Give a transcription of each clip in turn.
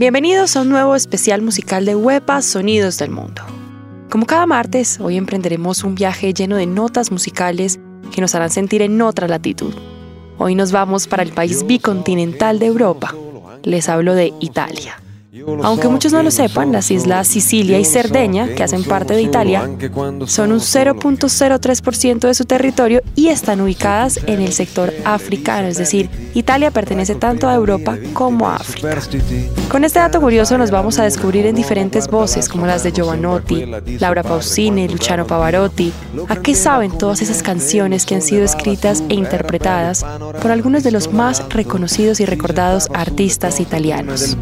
Bienvenidos a un nuevo especial musical de Huepa Sonidos del Mundo. Como cada martes, hoy emprenderemos un viaje lleno de notas musicales que nos harán sentir en otra latitud. Hoy nos vamos para el país bicontinental de Europa. Les hablo de Italia. Aunque muchos no lo sepan, las islas Sicilia y Cerdeña, que hacen parte de Italia, son un 0.03% de su territorio y están ubicadas en el sector africano, es decir, Italia pertenece tanto a Europa como a África. Con este dato curioso nos vamos a descubrir en diferentes voces, como las de Giovanotti, Laura Pausini, Luciano Pavarotti, a qué saben todas esas canciones que han sido escritas e interpretadas por algunos de los más reconocidos y recordados artistas italianos.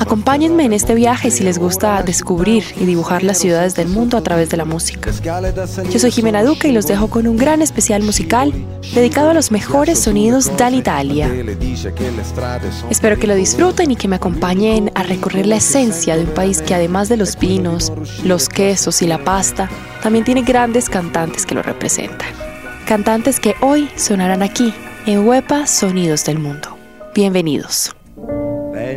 Acompáñenme en este viaje si les gusta descubrir y dibujar las ciudades del mundo a través de la música. Yo soy Jimena Duque y los dejo con un gran especial musical dedicado a los mejores sonidos Italia. Espero que lo disfruten y que me acompañen a recorrer la esencia de un país que además de los vinos, los quesos y la pasta, también tiene grandes cantantes que lo representan. Cantantes que hoy sonarán aquí en Huepa Sonidos del Mundo. Bienvenidos.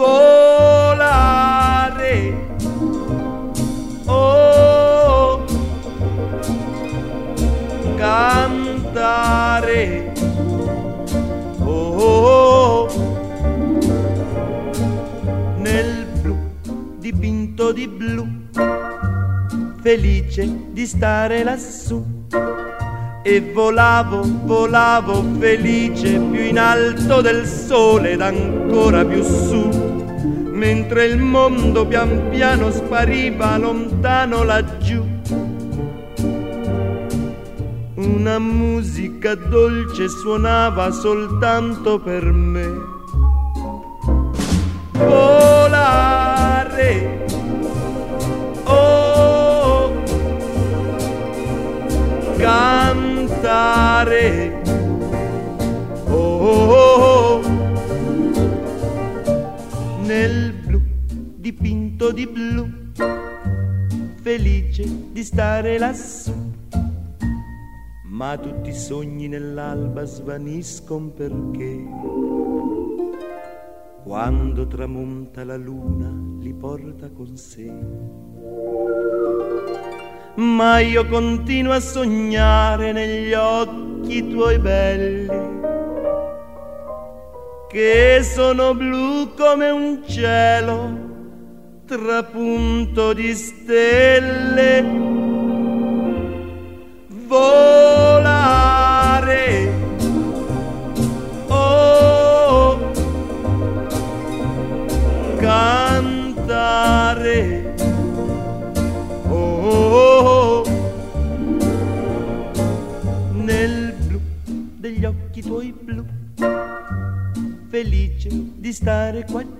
volare. Oh, cantare. Oh, nel blu dipinto di blu, felice di stare lassù. E volavo, volavo felice più in alto del sole ed ancora più su mentre il mondo pian piano spariva lontano laggiù. Una musica dolce suonava soltanto per me. Volare. Oh, cantare. Oh, oh, oh, dipinto di blu, felice di stare lassù. Ma tutti i sogni nell'alba svaniscono perché quando tramonta la luna li porta con sé. Ma io continuo a sognare negli occhi tuoi belli che sono blu come un cielo trapunto di stelle. Volare. Oh cantare. Oh nel blu degli occhi tuoi blu. Felice di stare qua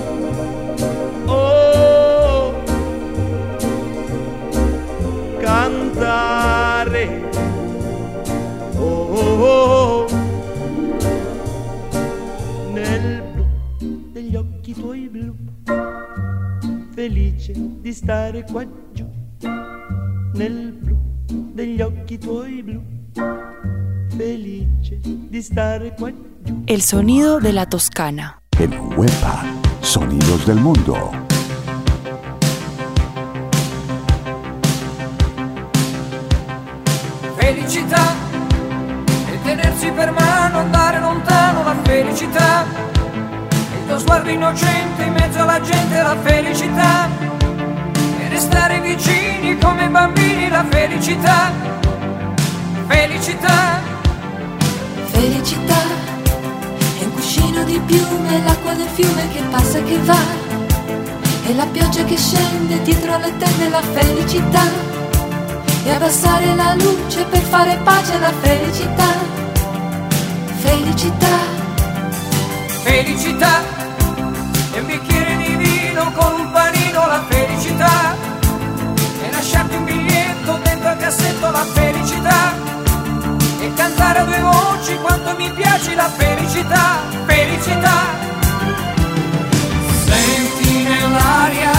cantare. Oh, oh, oh, Nel blu degli occhi tuoi blu, felice di stare qua giù. Nel blu degli occhi tuoi blu, felice di stare qua giù. El sonido de la Toscana. En Huepa, Sonidos del Mundo. Felicità e tenersi per mano, andare lontano la felicità. Il tuo sguardo innocente in mezzo alla gente la felicità e restare vicino felicità, felicità. Felicità è un cuscino di piume, l'acqua del fiume che passa e che va. E la pioggia che scende dietro le tende la felicità. E abbassare la luce per fare pace alla felicità. Felicità. Felicità. E un bicchiere di vino con un panino la felicità. E lasciarti un biglietto dentro al cassetto la felicità e cantare a due voci quanto mi piace la felicità, felicità. Senti nell'aria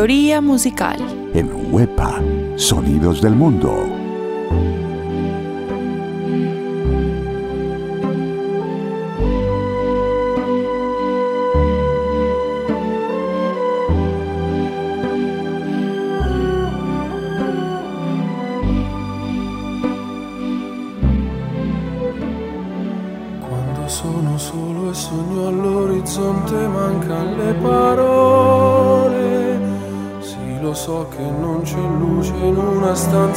Trattoria Musical. En Huepa, Sonidos del Mundo.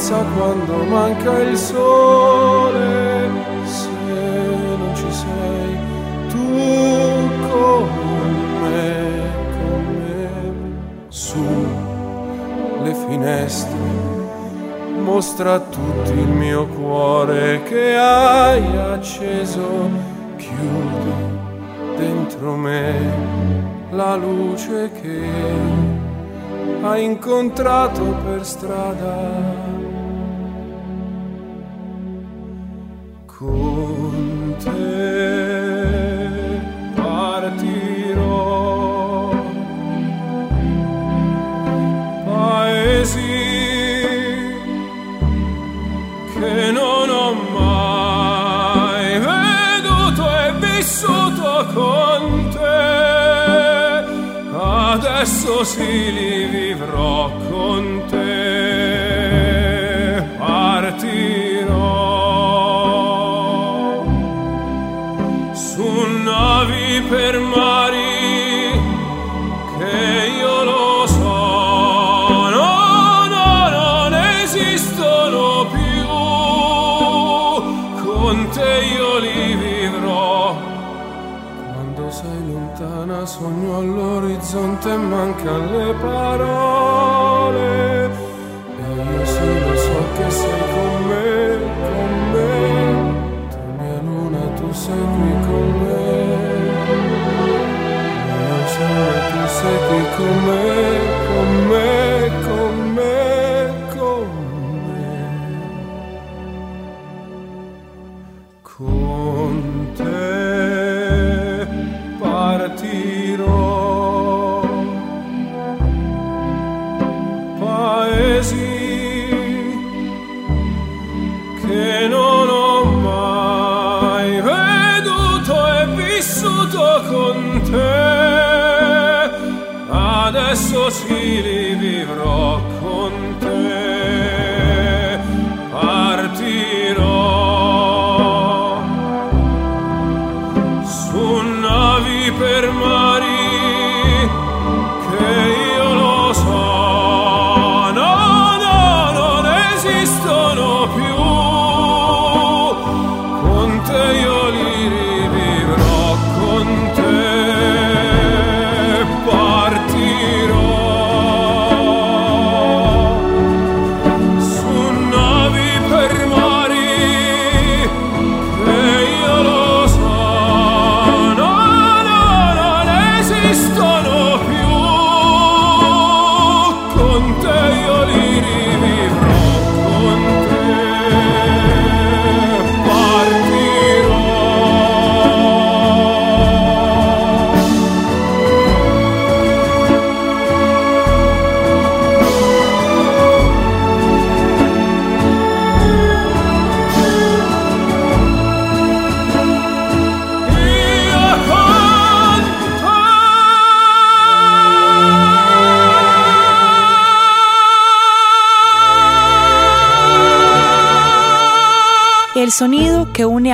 Stanza quando manca il sole. Se non ci sei tu con me, con me, su le finestre mostra a tutti il mio cuore che hai acceso, chiudi dentro me la luce che hai incontrato per strada. Con te partirò paesi che non ho mai veduto e vissuto con te. Adesso sì li vivrò parole. E io sì lo so che sei con me, con me. Tu mia luna, tu sei qui con me. Lo so, tu sei qui con me,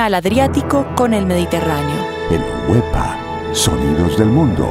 al Adriático con el Mediterráneo. En Huepa, Sonidos del Mundo.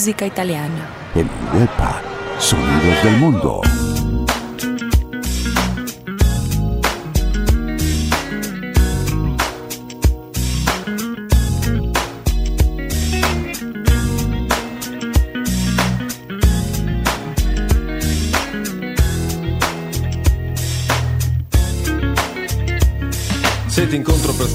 música italiana. En Europa, sonidos del mundo.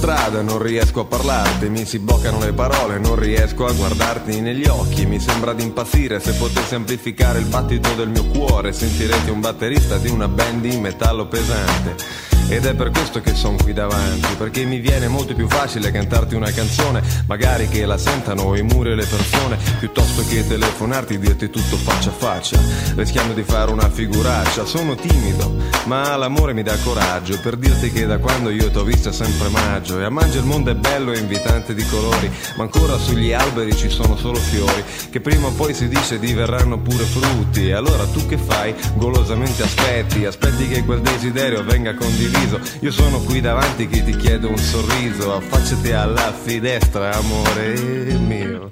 Strada non riesco a parlarti, mi si bloccano le parole, non riesco a guardarti negli occhi, mi sembra di impazzire se potessi amplificare il battito del mio cuore, sentirete un batterista di una band di metallo pesante. Ed è per questo che sono qui davanti, perché mi viene molto più facile cantarti una canzone, magari che la sentano i muri e le persone, piuttosto che telefonarti e dirti tutto faccia a faccia, rischiando di fare una figuraccia. Sono timido, ma l'amore mi dà coraggio per dirti che da quando io t'ho vista è sempre maggio e a maggio il mondo è bello e invitante di colori, ma ancora sugli alberi ci sono solo fiori, che prima o poi si dice diverranno pure frutti. E allora tu che fai? Golosamente aspetti, aspetti che quel desiderio venga condiviso sorriso. Io sono qui davanti che ti chiedo un sorriso. Affacciati alla finestra, amore mio.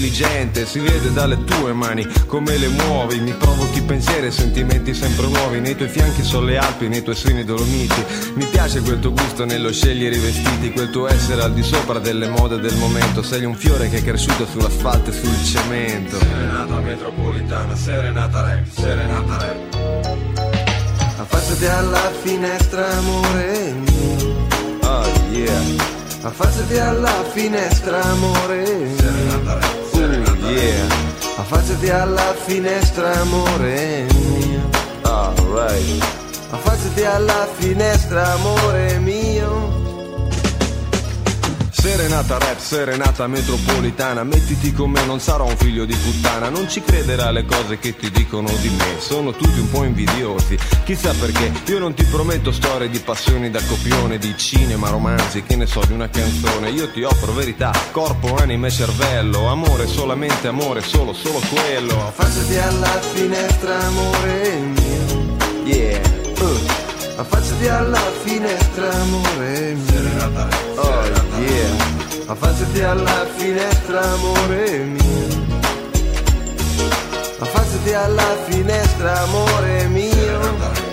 intelligente, si vede dalle tue mani come le muovi, mi provochi pensieri e sentimenti sempre nuovi, nei tuoi fianchi sono le Alpi, nei tuoi seni dolomiti, mi piace quel tuo gusto nello scegliere i vestiti, quel tuo essere al di sopra delle mode del momento, sei un fiore che è cresciuto sull'asfalto e sul cemento. Serenata metropolitana, serenata rap, serenata rap. Affacciati alla finestra, amore mio. Oh yeah. Affacciati alla finestra, amore mio. Serenata rap. Yeah, affacciati alla finestra, amore mio. Alright. Affacciati alla finestra, amore mio. Serenata rap, serenata metropolitana, mettiti con me, non sarò un figlio di puttana, non ci crederà alle cose che ti dicono di me, sono tutti un po' invidiosi, chissà perché, io non ti prometto storie di passioni da copione, di cinema, romanzi, che ne so, di una canzone, io ti offro verità, corpo, anima e cervello, amore, solamente amore, solo, solo quello. Affacciati alla finestra, amore mio. Yeah. Uh. Affacciati alla finestra, amore mio. Oh yeah. Affacciati alla finestra, amore mio. Affacciati alla finestra, amore mio.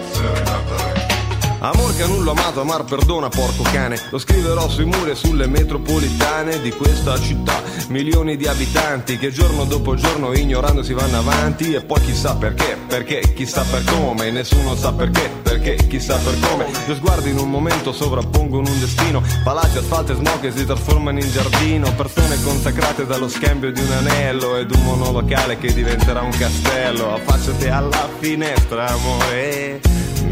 Amor che nulla amato, amar perdona, porco cane. Lo scriverò sui muri e sulle metropolitane di questa città. Milioni di abitanti che giorno dopo giorno ignorando si vanno avanti. E poi chissà perché, perché, chissà per come. Nessuno sa perché, perché, chissà per come. Due sguardi in un momento sovrappongono un destino. Palazzi, asfalto e smog che si trasformano in giardino. Persone consacrate dallo scambio di un anello ed un monolocale che diventerà un castello. Affacciati alla finestra, amore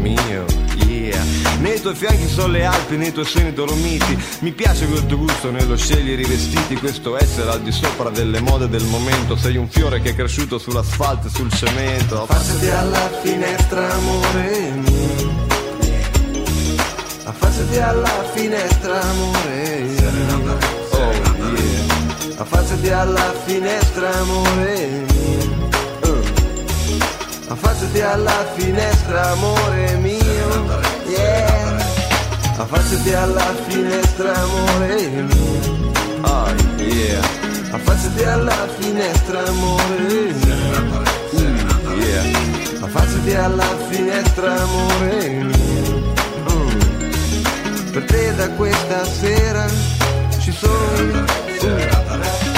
mio, yeah. Nei tuoi fianchi sono le Alpi, nei tuoi seni dolomiti. Mi piace quel tuo gusto nello scegliere i vestiti, questo essere al di sopra delle mode del momento. Sei un fiore che è cresciuto sull'asfalto e sul cemento. Affacciati alla finestra, amore mio. Affacciati alla finestra, amore mio. Oh yeah. Affacciati alla finestra, amore mio. Affacciati alla finestra, amore mio. Yeah. Affacciati alla finestra, amore mio. Oh yeah. Affacciati alla finestra, amore mio. Mm, yeah. Affacciati alla finestra, amore mio. Mm. Per te da questa sera ci sono io.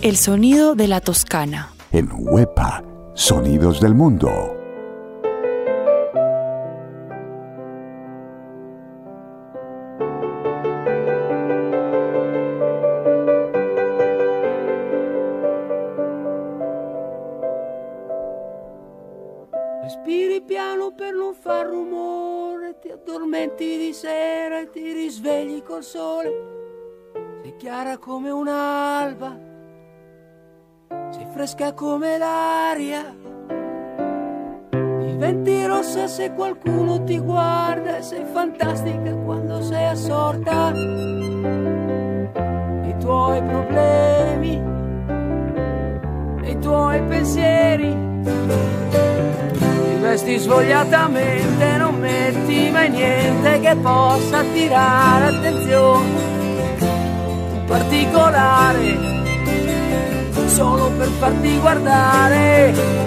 El sonido de la Toscana. En Huepa, Sonidos del Mundo. Respiri piano per non far rumore, ti addormenti di sera e ti risvegli col sole. Sei chiara come un'alba, fresca come l'aria. Ti Diventi rossa se qualcuno ti guarda e sei fantastica quando sei assorta. I tuoi problemi, i tuoi pensieri. Ti vesti svogliatamente, non metti mai niente che possa attirare attenzione. Un particolare, solo per farti guardare.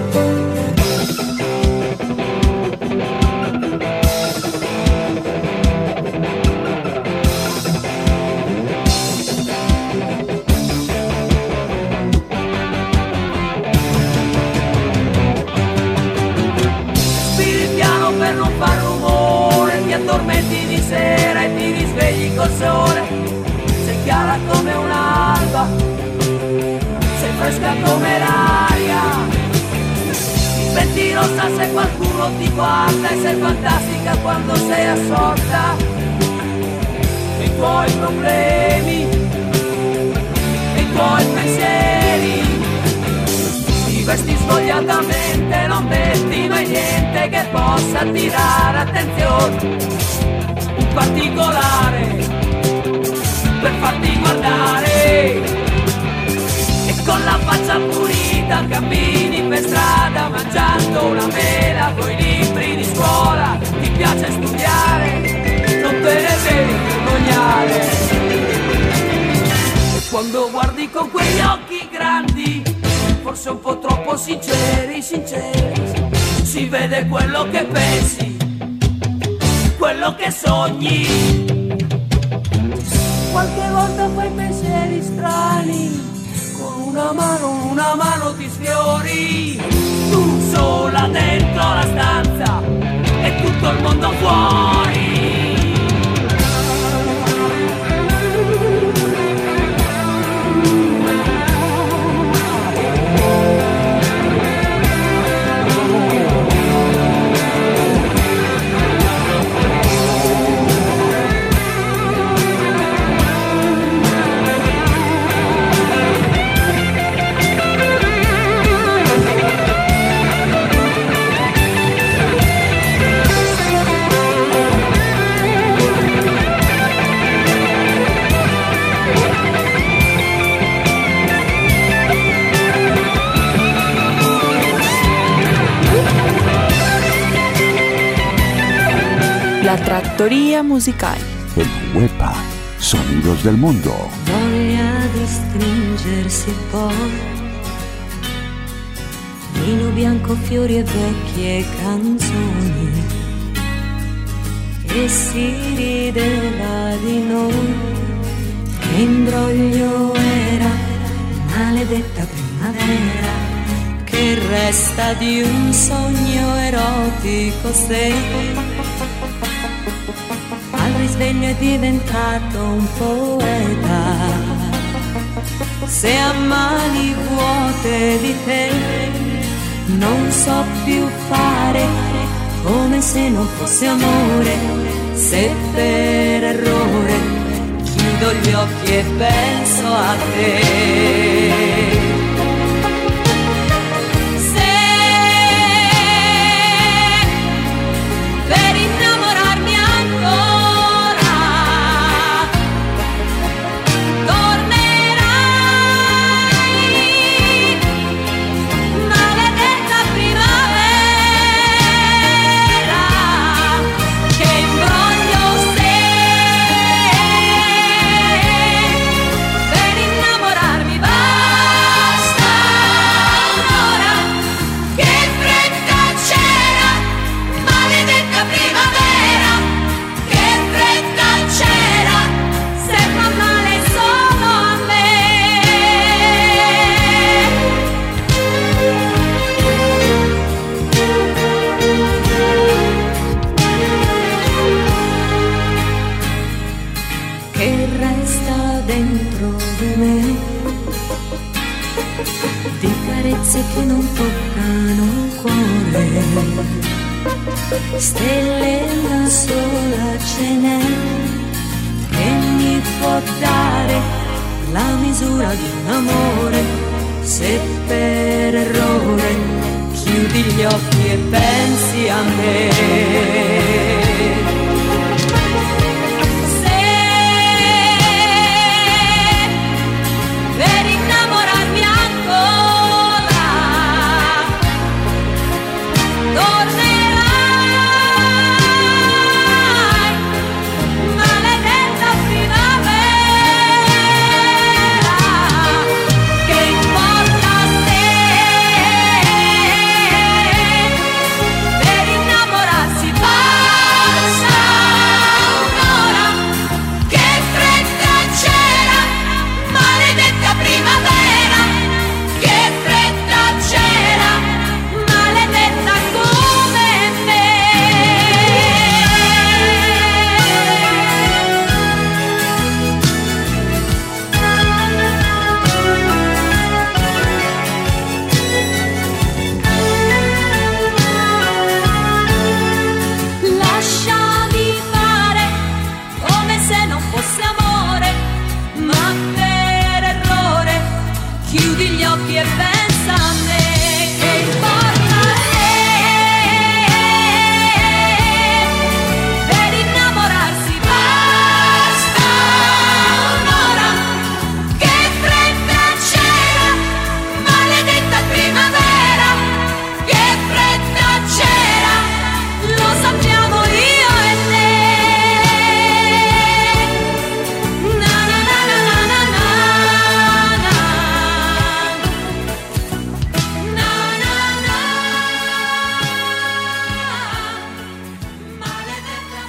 Piano per non far rumore, ti addormenti di sera e ti risvegli col sole. Sei chiara come un'alba, fresca come l'aria. Diventi rossa se qualcuno ti guarda e sei fantastica quando sei assorta. I tuoi problemi, i tuoi pensieri. Ti vesti svogliatamente, non metti mai niente che possa attirare attenzione. Un particolare per farti guardare. Con la faccia pulita cammini per strada mangiando una mela coi libri di scuola. Ti piace studiare, non te ne devi vergognare. E quando guardi con quegli occhi grandi, forse un po' troppo sinceri, sinceri, si vede quello che pensi, quello che sogni. Qualche volta fai pensieri strani, con una mano, una mano ti sfiori, tu sola dentro la stanza e tutto il mondo fuori. Trattoria Musical. En Huepa, Sonidos del Mundo. voglia di stringersi poi vino bianco, fiori e vecchie canzoni e si rideva di noi che imbroglio era maledetta primavera che resta di un sogno erotico se al risveglio è diventato un poeta. Se a mani vuote di te non so più fare come se non fosse amore, se per errore chiudo gli occhi e penso a te.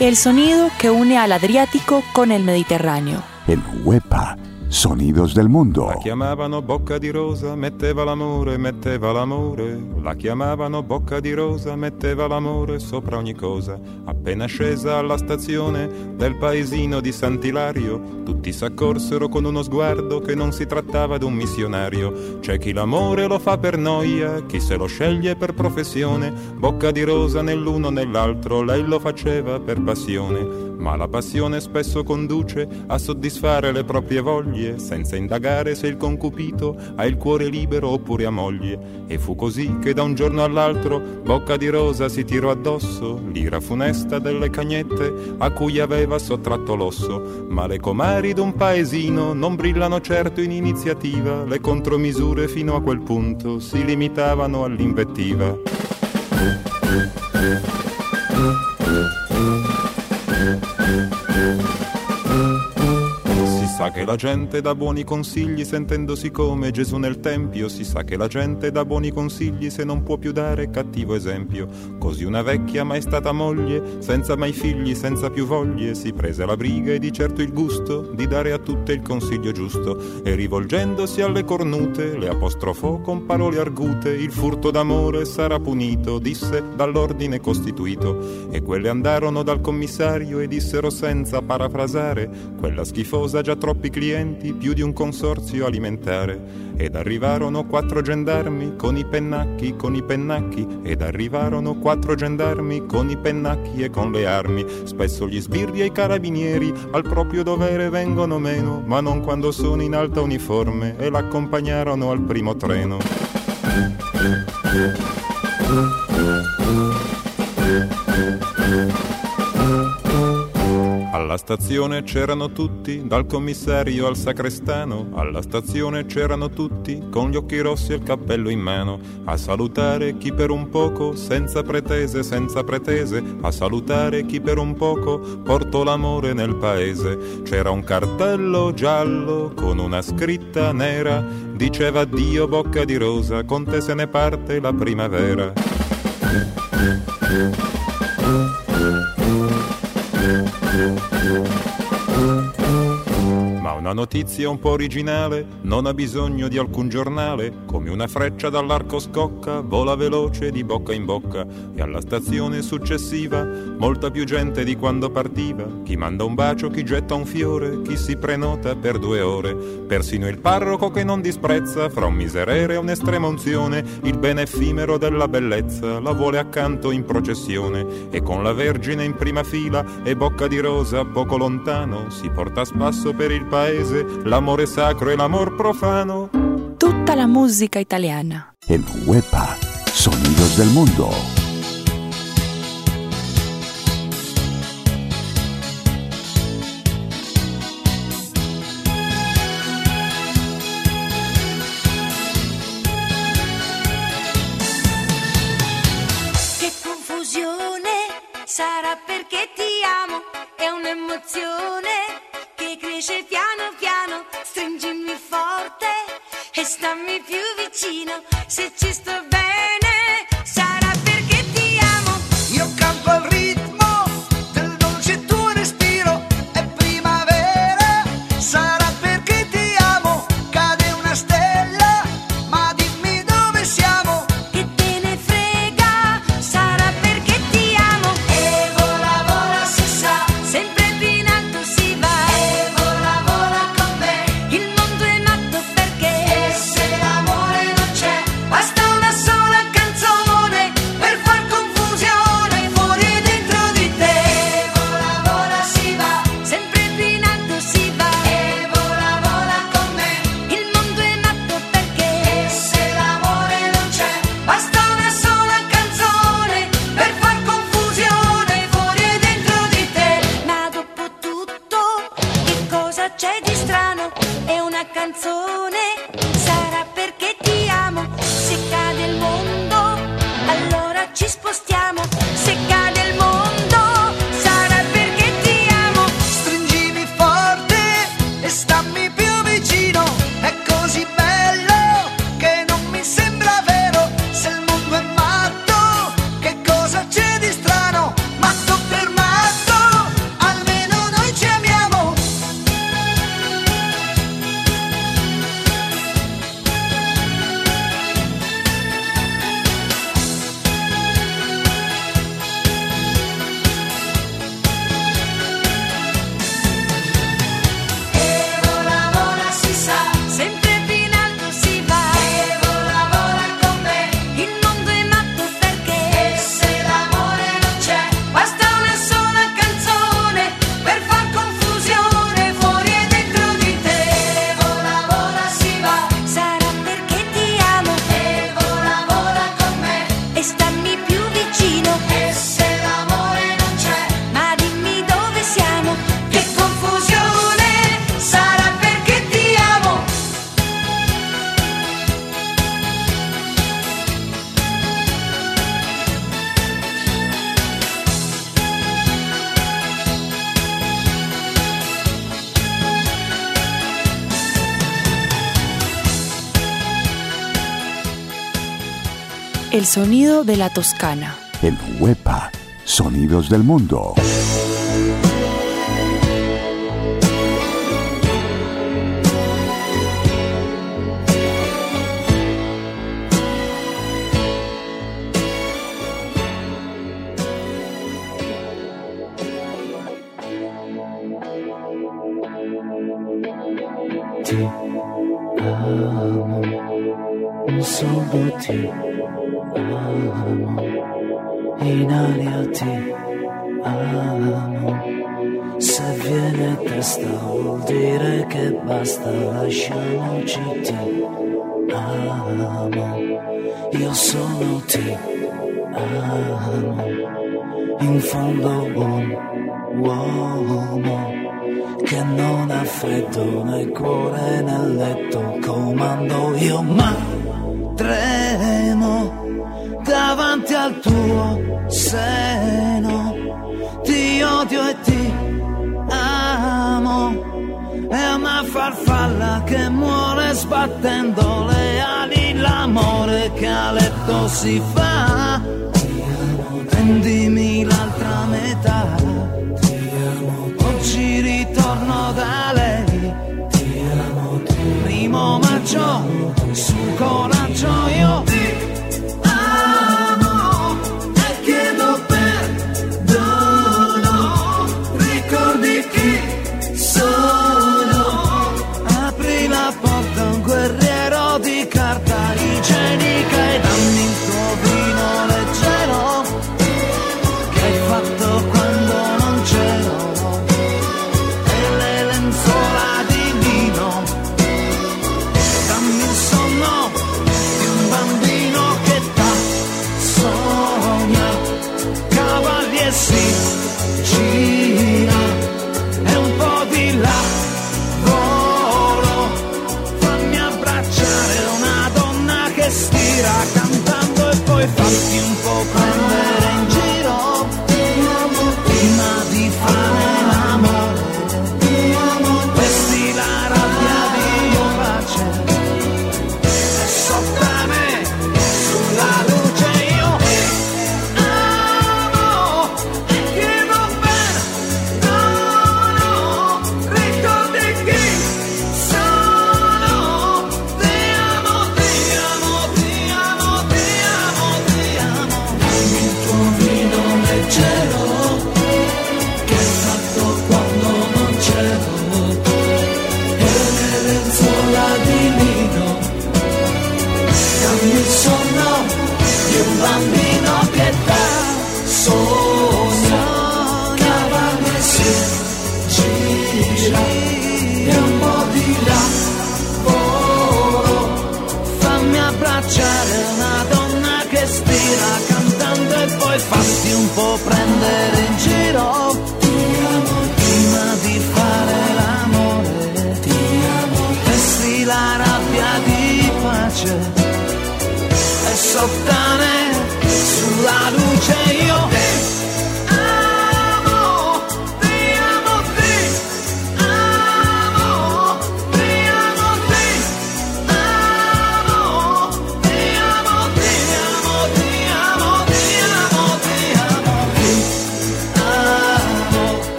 El sonido que une al Adriático con el Mediterráneo. El Huepa Sonidos del mondo. La chiamavano bocca di rosa, metteva l'amore, metteva l'amore. La chiamavano bocca di rosa, metteva l'amore sopra ogni cosa. Appena scesa alla stazione del paesino di Sant'Ilario, tutti s'accorsero con uno sguardo che non si trattava di un missionario. C'è chi l'amore lo fa per noia, chi se lo sceglie per professione. Bocca di rosa nell'uno nell'altro, lei lo faceva per passione. Ma la passione spesso conduce a soddisfare le proprie voglie senza indagare se il concupito ha il cuore libero oppure ha moglie. E fu così che da un giorno all'altro Bocca di Rosa si tirò addosso l'ira funesta delle cagnette a cui aveva sottratto l'osso. Ma le comari d'un paesino non brillano certo in iniziativa, le contromisure fino a quel punto si limitavano all'invettiva sa che la gente dà buoni consigli sentendosi come Gesù nel Tempio, si sa che la gente dà buoni consigli se non può più dare cattivo esempio. Così una vecchia mai stata moglie, senza mai figli, senza più voglie, si prese la briga e di certo il gusto di dare a tutte il consiglio giusto e rivolgendosi alle cornute le apostrofò con parole argute, il furto d'amore sarà punito, disse dall'ordine costituito e quelle andarono dal commissario e dissero senza parafrasare, quella schifosa già troppo troppi clienti, più di un consorzio alimentare. Ed arrivarono quattro gendarmi con i pennacchi, con i pennacchi, ed arrivarono quattro gendarmi con i pennacchi e con le armi. Spesso gli sbirri e i carabinieri al proprio dovere vengono meno, ma non quando sono in alta uniforme e l'accompagnarono al primo treno. Alla stazione c'erano tutti, dal commissario al sacrestano, alla stazione c'erano tutti, con gli occhi rossi e il cappello in mano, a salutare chi per un poco, senza pretese, senza pretese, a salutare chi per un poco portò l'amore nel paese. C'era un cartello giallo con una scritta nera, diceva Dio bocca di rosa, con te se ne parte la primavera. Thank you. Una notizia un po' originale non ha bisogno di alcun giornale, come una freccia dall'arco scocca, vola veloce di bocca in bocca e alla stazione successiva molta più gente di quando partiva, chi manda un bacio, chi getta un fiore, chi si prenota per due ore, persino il parroco che non disprezza fra un miserere e un'estrema unzione, il bene effimero della bellezza, la vuole accanto in processione e con la Vergine in prima fila e bocca di rosa poco lontano si porta a spasso per il paese, paese, l'amore sacro e l'amor profano. Tutta la musica italiana. En Huepa, Sonidos del Mundo. El sonido de la Toscana. En Huepa, Sonidos del Mundo. fondo un uomo che non ha freddo nel cuore nel letto comando io ma tremo davanti al tuo seno. Ti odio e ti amo è una farfalla che muore sbattendo le ali. L'amore che a letto si fa prendimi l'altra metà. Ti amo, oggi ritorno da lei. Ti amo, primo maggio, su coraggio io.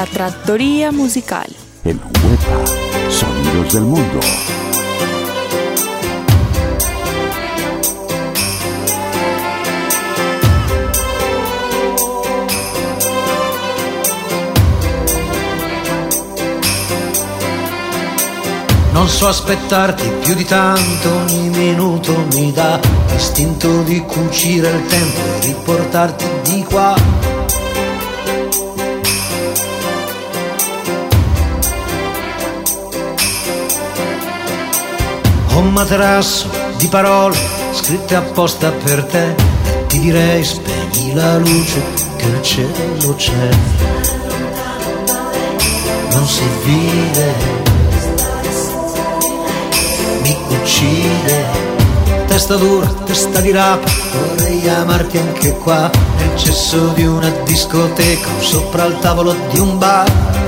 La trattoria musical. En Huepa, Sonidos del Mundo. Non so aspettarti più di tanto, ogni minuto mi dà l'istinto di cucire il tempo e riportarti di qua. Un materasso di parole scritte apposta per te ti direi spegni la luce che il cielo c'è. Non si vede mi uccide. Testa dura, testa di rapa, vorrei amarti anche qua, nel cesso di una discoteca sopra il tavolo di un bar.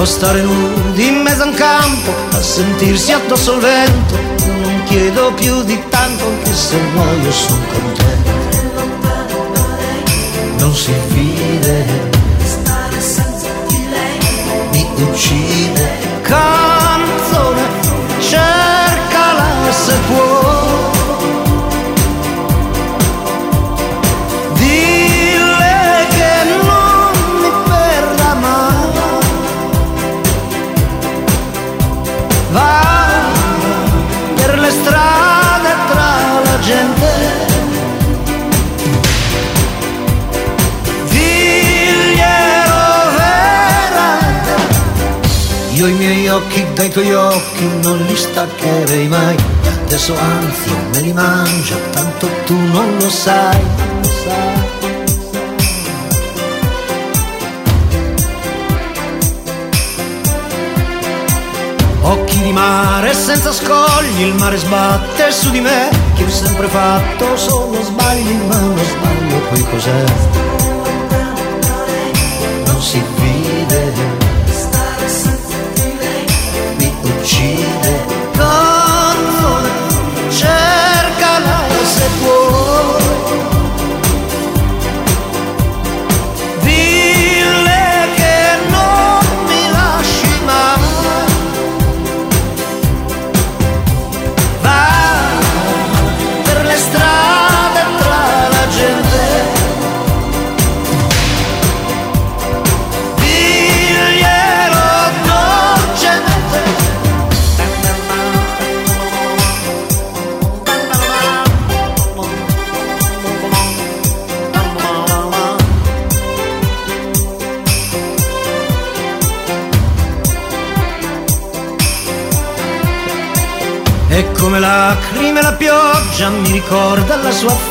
O stare nudi in mezzo a un campo, a sentirsi addosso il vento, non chiedo più di tanto, anche se muoio sono contento. Non si vede mi uccide. Canzone cercala se può occhi dai tuoi occhi non li staccherei mai Adesso anzi me li mangio tanto tu non lo sai, lo. Occhi di mare senza scogli, il mare sbatte su di me, che ho sempre fatto solo sbagli, ma uno sbaglio poi cos'è?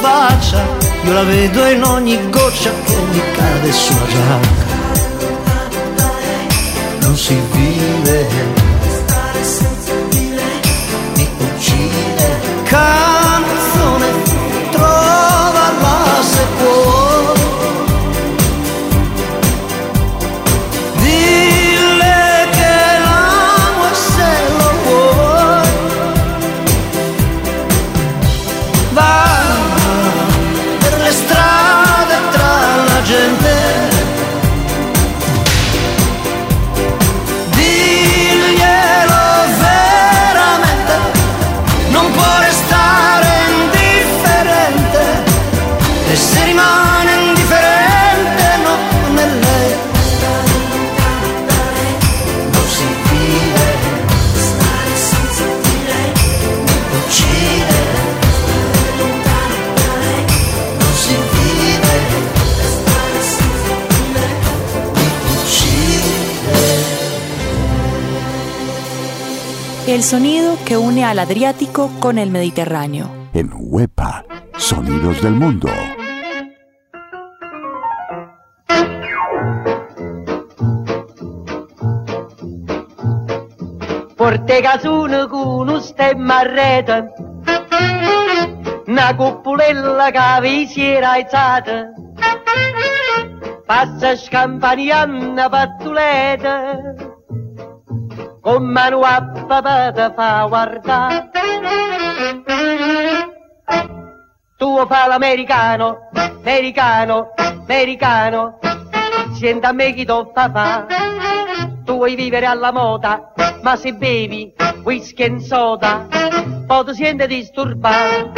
Faccia, io la vedo in ogni goccia che mi cade sulla giacca. Non si vive, sonido que une al Adriático con el Mediterráneo. En Huepa, Sonidos del Mundo. Porte casone con un stemma a rete, una cuppolella che vi si era alzata, passa scampanianna pattuleta, papà te fa guardare. Tu fa l'americano, americano, americano, senti a me chi tu fa fa. Tu vuoi vivere alla moda, ma se bevi whisky e soda, poi ti senti disturbato.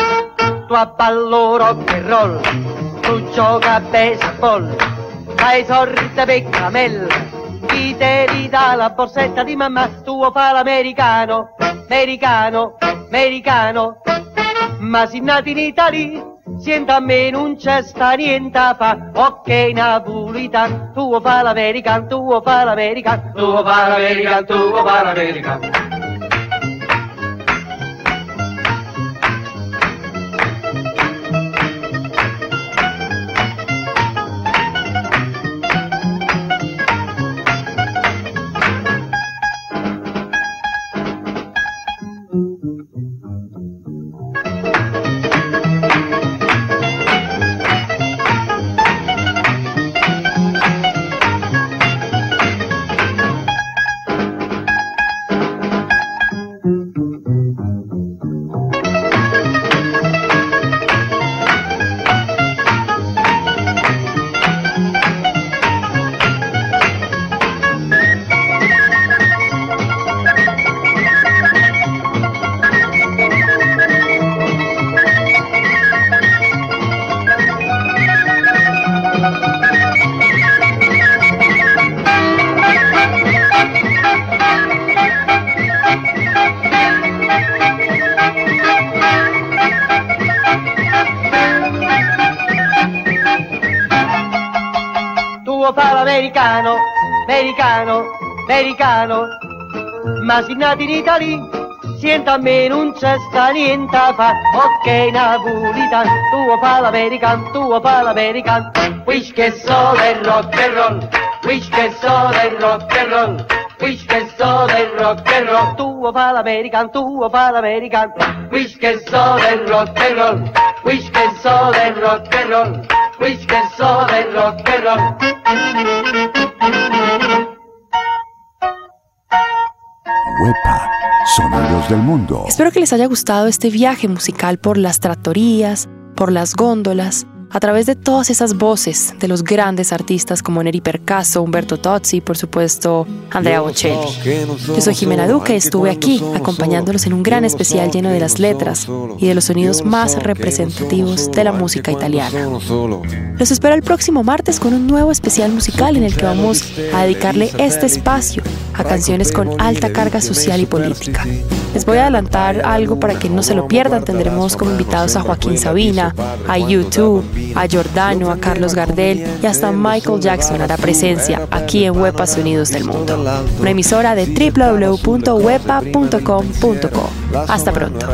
Tu abballo rock and roll, tu gioca a baseball, fai sorte per camella, chi te li dà la borsetta di mamma, tu fa l'americano, americano, americano, ma si nati in Italia, sienta a me non c'è sta niente fa, ok napolitan, tu fa l'american, tu fa l'american, tu fa l'american, tu fa l'american. Americano, americano, ma si nati in Italia, sienta a me non c'è sta niente fa, ok napolitan, tu fa l'american, tu fa l'american, whisky e soda e rock and roll, whisky e soda e rock and roll, whisky e soda e rock and roll, tu fa l'american, tu fa l'american, whisky e soda e rock and roll, whisky e soda e rock and roll, whisky e soda e rock and roll. Huepa, Sonidos del Mundo. Espero que les haya gustado este viaje musical por las tratorías, por las góndolas, a través de todas esas voces de los grandes artistas como Neri Percasso, Humberto Tozzi y por supuesto Andrea Bocelli. Yo soy Jimena Duque y estuve aquí acompañándolos en un gran especial lleno de las letras y de los sonidos más representativos de la música italiana. Los espero el próximo martes con un nuevo especial musical en el que vamos a dedicarle este espacio a canciones con alta carga social y política. Les voy a adelantar algo para que no se lo pierdan. Tendremos como invitados a Joaquín Sabina, a YouTube, a Giordano, a Carlos Gardel y hasta Michael Jackson hará presencia aquí en Huepa Sonidos del Mundo, una emisora de www.huepa.com.co. Hasta pronto.